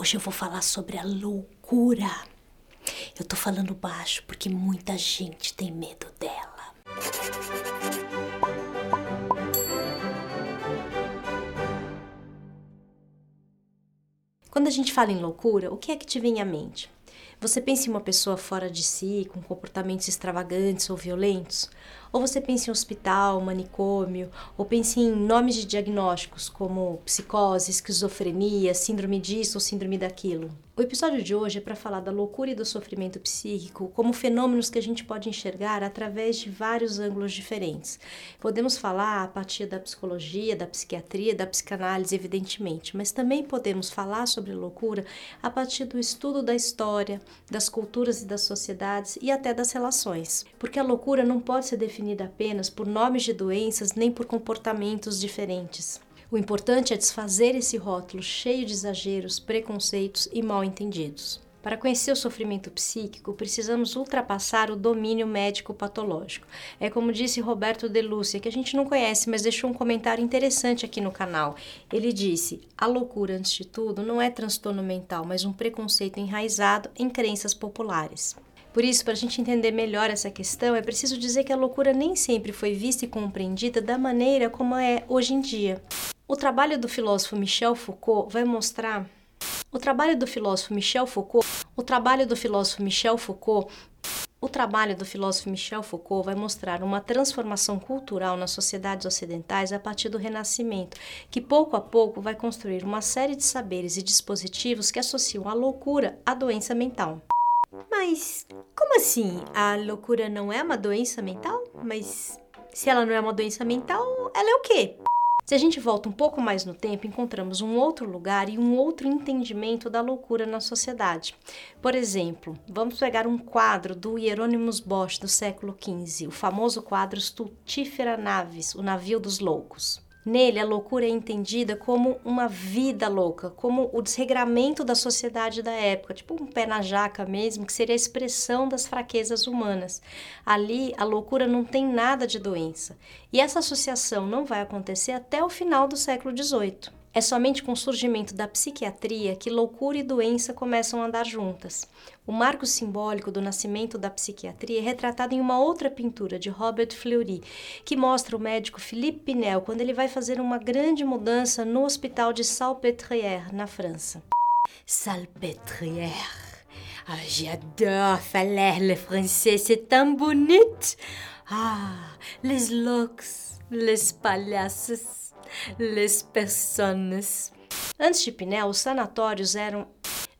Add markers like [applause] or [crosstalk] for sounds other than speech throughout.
Hoje eu vou falar sobre a loucura. Eu tô falando baixo porque muita gente tem medo dela. Quando a gente fala em loucura, o que é que te vem à mente? Você pensa em uma pessoa fora de si, com comportamentos extravagantes ou violentos? Ou você pensa em hospital, manicômio, ou pensa em nomes de diagnósticos como psicose, esquizofrenia, síndrome disso ou síndrome daquilo. O episódio de hoje é para falar da loucura e do sofrimento psíquico como fenômenos que a gente pode enxergar através de vários ângulos diferentes. Podemos falar a partir da psicologia, da psiquiatria, da psicanálise, evidentemente, mas também podemos falar sobre loucura a partir do estudo da história, das culturas e das sociedades e até das relações. Porque a loucura não pode ser definida apenas por nomes de doenças nem por comportamentos diferentes. O importante é desfazer esse rótulo cheio de exageros, preconceitos e mal entendidos. Para conhecer o sofrimento psíquico, precisamos ultrapassar o domínio médico-patológico. É como disse Roberto De Lúcia, que a gente não conhece, mas deixou um comentário interessante aqui no canal. Ele disse: A loucura, antes de tudo, não é transtorno mental, mas um preconceito enraizado em crenças populares. Por isso, para a gente entender melhor essa questão, é preciso dizer que a loucura nem sempre foi vista e compreendida da maneira como é hoje em dia. O trabalho do filósofo Michel Foucault vai mostrar o trabalho do filósofo Michel Foucault, o trabalho do filósofo Michel Foucault o trabalho do filósofo Michel Foucault vai mostrar uma transformação cultural nas sociedades ocidentais a partir do Renascimento, que pouco a pouco vai construir uma série de saberes e dispositivos que associam a loucura à doença mental. Mas como assim? A loucura não é uma doença mental? Mas se ela não é uma doença mental, ela é o quê? Se a gente volta um pouco mais no tempo, encontramos um outro lugar e um outro entendimento da loucura na sociedade. Por exemplo, vamos pegar um quadro do Hieronymus Bosch do século XV, o famoso quadro Stultifera Navis, o navio dos loucos. Nele, a loucura é entendida como uma vida louca, como o desregramento da sociedade da época, tipo um pé na jaca mesmo, que seria a expressão das fraquezas humanas. Ali, a loucura não tem nada de doença. E essa associação não vai acontecer até o final do século XVIII. É somente com o surgimento da psiquiatria que loucura e doença começam a andar juntas. O marco simbólico do nascimento da psiquiatria é retratado em uma outra pintura de Robert Fleury, que mostra o médico Philippe Pinel quando ele vai fazer uma grande mudança no hospital de Salpêtrière, na França. Salpêtrière. Ah, j'adore falar le français, c'est tão bonito. Ah, les looks, les palhaços les personnes. Antes de Pinel, os sanatórios eram.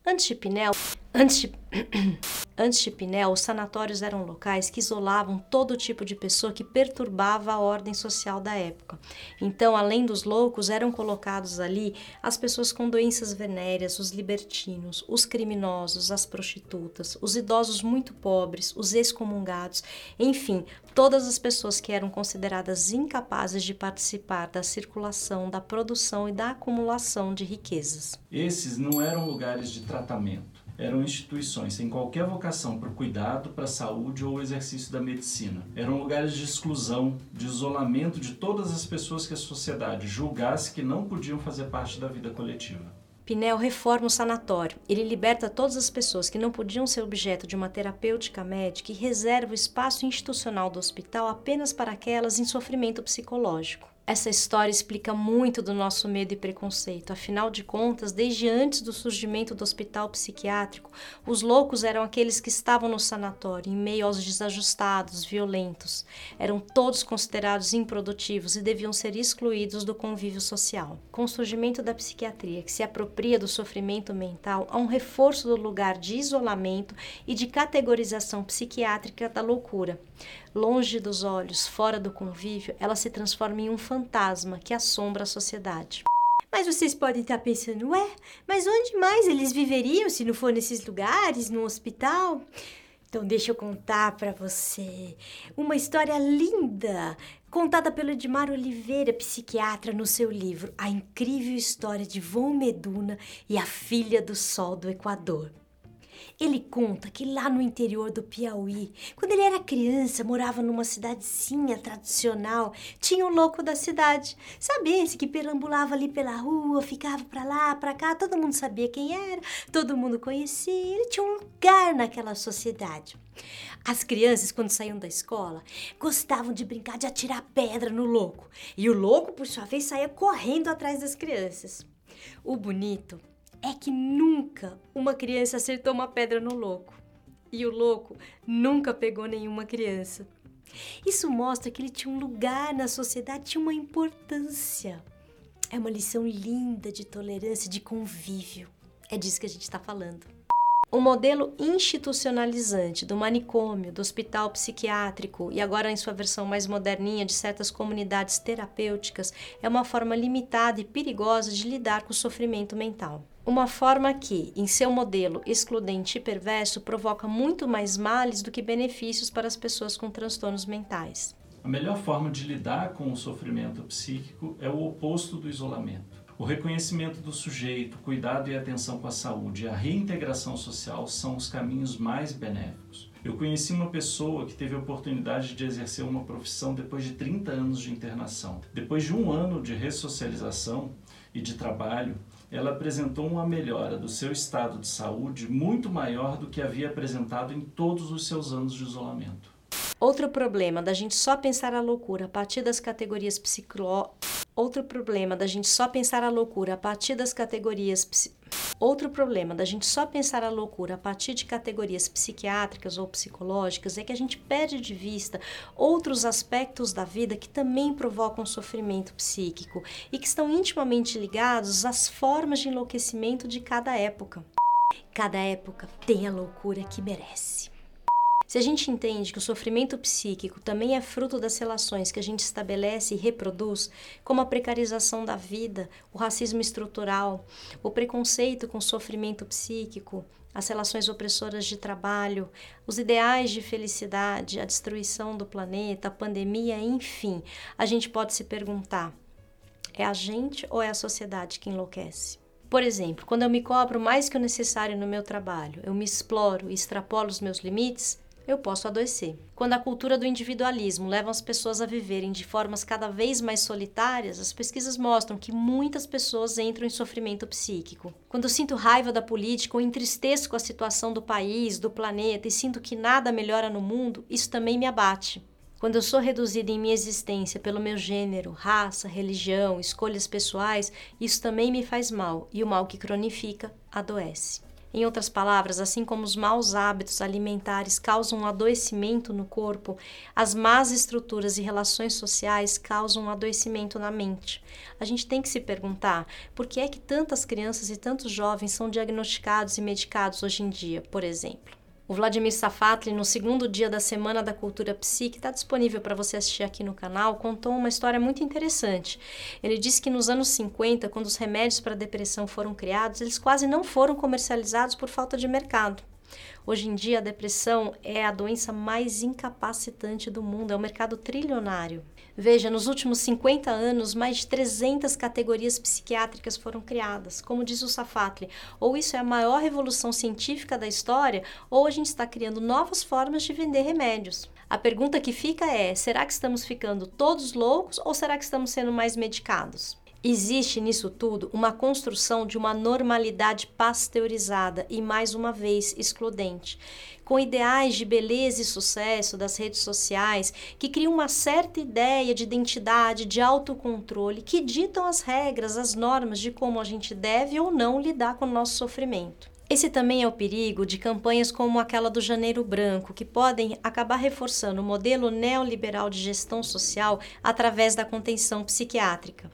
Antes de Pinel. Antes de. [clears throat] Antes de Pinel, os sanatórios eram locais que isolavam todo tipo de pessoa que perturbava a ordem social da época. Então, além dos loucos, eram colocados ali as pessoas com doenças venéreas, os libertinos, os criminosos, as prostitutas, os idosos muito pobres, os excomungados, enfim, todas as pessoas que eram consideradas incapazes de participar da circulação, da produção e da acumulação de riquezas. Esses não eram lugares de tratamento eram instituições sem qualquer vocação para o cuidado, para a saúde ou o exercício da medicina. Eram lugares de exclusão, de isolamento de todas as pessoas que a sociedade julgasse que não podiam fazer parte da vida coletiva. Pinel reforma o sanatório. Ele liberta todas as pessoas que não podiam ser objeto de uma terapêutica médica e reserva o espaço institucional do hospital apenas para aquelas em sofrimento psicológico. Essa história explica muito do nosso medo e preconceito. Afinal de contas, desde antes do surgimento do hospital psiquiátrico, os loucos eram aqueles que estavam no sanatório, em meio aos desajustados, violentos. Eram todos considerados improdutivos e deviam ser excluídos do convívio social. Com o surgimento da psiquiatria, que se apropria do sofrimento mental, há um reforço do lugar de isolamento e de categorização psiquiátrica da loucura. Longe dos olhos, fora do convívio, ela se transforma em um fantasma que assombra a sociedade. Mas vocês podem estar pensando, ué, mas onde mais eles viveriam se não for nesses lugares, no hospital? Então deixa eu contar para você uma história linda contada pelo Edmar Oliveira, psiquiatra, no seu livro A Incrível História de Von Meduna e a Filha do Sol do Equador. Ele conta que lá no interior do Piauí, quando ele era criança, morava numa cidadezinha tradicional, tinha um louco da cidade. Sabe esse que perambulava ali pela rua, ficava pra lá, pra cá, todo mundo sabia quem era, todo mundo conhecia, ele tinha um lugar naquela sociedade. As crianças, quando saíam da escola, gostavam de brincar de atirar pedra no louco. E o louco, por sua vez, saía correndo atrás das crianças. O bonito é que nunca uma criança acertou uma pedra no louco. E o louco nunca pegou nenhuma criança. Isso mostra que ele tinha um lugar na sociedade, tinha uma importância. É uma lição linda de tolerância, de convívio. É disso que a gente está falando. O modelo institucionalizante do manicômio, do hospital psiquiátrico e agora em sua versão mais moderninha de certas comunidades terapêuticas é uma forma limitada e perigosa de lidar com o sofrimento mental. Uma forma que, em seu modelo excludente e perverso, provoca muito mais males do que benefícios para as pessoas com transtornos mentais. A melhor forma de lidar com o sofrimento psíquico é o oposto do isolamento. O reconhecimento do sujeito, cuidado e atenção com a saúde e a reintegração social são os caminhos mais benéficos. Eu conheci uma pessoa que teve a oportunidade de exercer uma profissão depois de 30 anos de internação. Depois de um ano de ressocialização e de trabalho, ela apresentou uma melhora do seu estado de saúde muito maior do que havia apresentado em todos os seus anos de isolamento. Outro problema da gente só pensar a loucura a partir das categorias psicó Outro problema da gente só pensar a loucura a partir das categorias psi... Outro problema da gente só pensar a loucura a partir de categorias psiquiátricas ou psicológicas é que a gente perde de vista outros aspectos da vida que também provocam sofrimento psíquico e que estão intimamente ligados às formas de enlouquecimento de cada época. Cada época tem a loucura que merece. Se a gente entende que o sofrimento psíquico também é fruto das relações que a gente estabelece e reproduz, como a precarização da vida, o racismo estrutural, o preconceito com sofrimento psíquico, as relações opressoras de trabalho, os ideais de felicidade, a destruição do planeta, a pandemia, enfim, a gente pode se perguntar: é a gente ou é a sociedade que enlouquece? Por exemplo, quando eu me cobro mais que o necessário no meu trabalho, eu me exploro e extrapolo os meus limites, eu posso adoecer. Quando a cultura do individualismo leva as pessoas a viverem de formas cada vez mais solitárias, as pesquisas mostram que muitas pessoas entram em sofrimento psíquico. Quando sinto raiva da política ou entristeço com a situação do país, do planeta e sinto que nada melhora no mundo, isso também me abate. Quando eu sou reduzida em minha existência pelo meu gênero, raça, religião, escolhas pessoais, isso também me faz mal e o mal que cronifica adoece. Em outras palavras, assim como os maus hábitos alimentares causam um adoecimento no corpo, as más estruturas e relações sociais causam um adoecimento na mente. A gente tem que se perguntar por que é que tantas crianças e tantos jovens são diagnosticados e medicados hoje em dia, por exemplo. O Vladimir Safatli, no segundo dia da Semana da Cultura Psique, está disponível para você assistir aqui no canal, contou uma história muito interessante. Ele disse que nos anos 50, quando os remédios para depressão foram criados, eles quase não foram comercializados por falta de mercado. Hoje em dia, a depressão é a doença mais incapacitante do mundo, é um mercado trilionário. Veja, nos últimos 50 anos, mais de 300 categorias psiquiátricas foram criadas. Como diz o Safatli, ou isso é a maior revolução científica da história, ou a gente está criando novas formas de vender remédios. A pergunta que fica é: será que estamos ficando todos loucos ou será que estamos sendo mais medicados? Existe nisso tudo uma construção de uma normalidade pasteurizada e, mais uma vez, excludente, com ideais de beleza e sucesso das redes sociais que criam uma certa ideia de identidade, de autocontrole, que ditam as regras, as normas de como a gente deve ou não lidar com o nosso sofrimento. Esse também é o perigo de campanhas como aquela do Janeiro Branco, que podem acabar reforçando o modelo neoliberal de gestão social através da contenção psiquiátrica.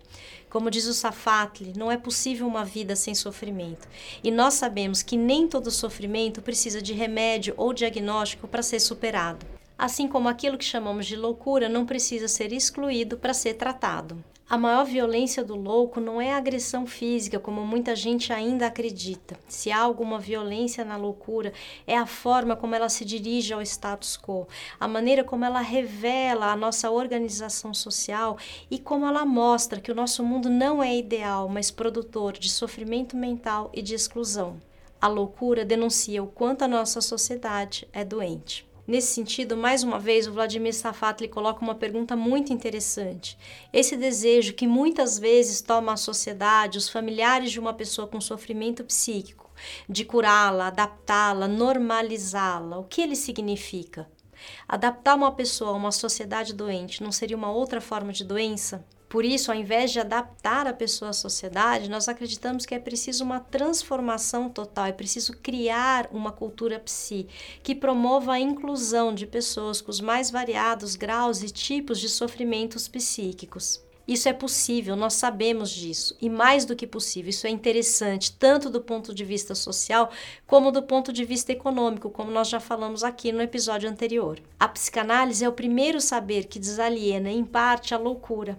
Como diz o Safatli, não é possível uma vida sem sofrimento. E nós sabemos que nem todo sofrimento precisa de remédio ou diagnóstico para ser superado. Assim como aquilo que chamamos de loucura não precisa ser excluído para ser tratado. A maior violência do louco não é a agressão física, como muita gente ainda acredita. Se há alguma violência na loucura, é a forma como ela se dirige ao status quo, a maneira como ela revela a nossa organização social e como ela mostra que o nosso mundo não é ideal, mas produtor de sofrimento mental e de exclusão. A loucura denuncia o quanto a nossa sociedade é doente. Nesse sentido, mais uma vez, o Vladimir Safatli coloca uma pergunta muito interessante. Esse desejo que muitas vezes toma a sociedade, os familiares de uma pessoa com sofrimento psíquico, de curá-la, adaptá-la, normalizá-la, o que ele significa? Adaptar uma pessoa a uma sociedade doente não seria uma outra forma de doença? Por isso, ao invés de adaptar a pessoa à sociedade, nós acreditamos que é preciso uma transformação total, é preciso criar uma cultura psi que promova a inclusão de pessoas com os mais variados graus e tipos de sofrimentos psíquicos. Isso é possível, nós sabemos disso. E mais do que possível, isso é interessante, tanto do ponto de vista social como do ponto de vista econômico, como nós já falamos aqui no episódio anterior. A psicanálise é o primeiro saber que desaliena, em parte, a loucura.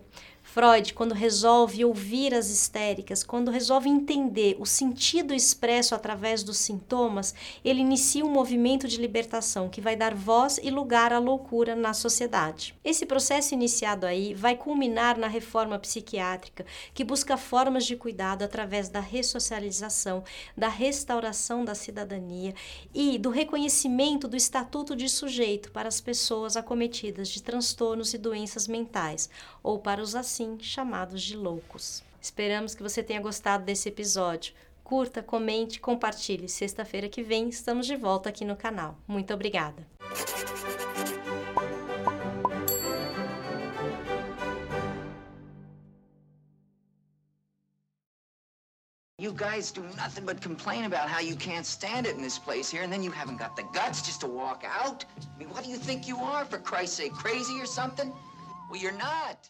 Freud, quando resolve ouvir as histéricas, quando resolve entender o sentido expresso através dos sintomas, ele inicia um movimento de libertação que vai dar voz e lugar à loucura na sociedade. Esse processo iniciado aí vai culminar na reforma psiquiátrica, que busca formas de cuidado através da ressocialização, da restauração da cidadania e do reconhecimento do estatuto de sujeito para as pessoas acometidas de transtornos e doenças mentais, ou para os assim chamados de loucos. Esperamos que você tenha gostado desse episódio. Curta, comente, compartilhe. Sexta-feira que vem estamos de volta aqui no canal. Muito obrigada! You guys do nothing but complain about how you can't stand it in this place here, and then you haven't got the guts just to walk out? I mean, what do you think you are, for Christ's sake, crazy or something? Well, you're not.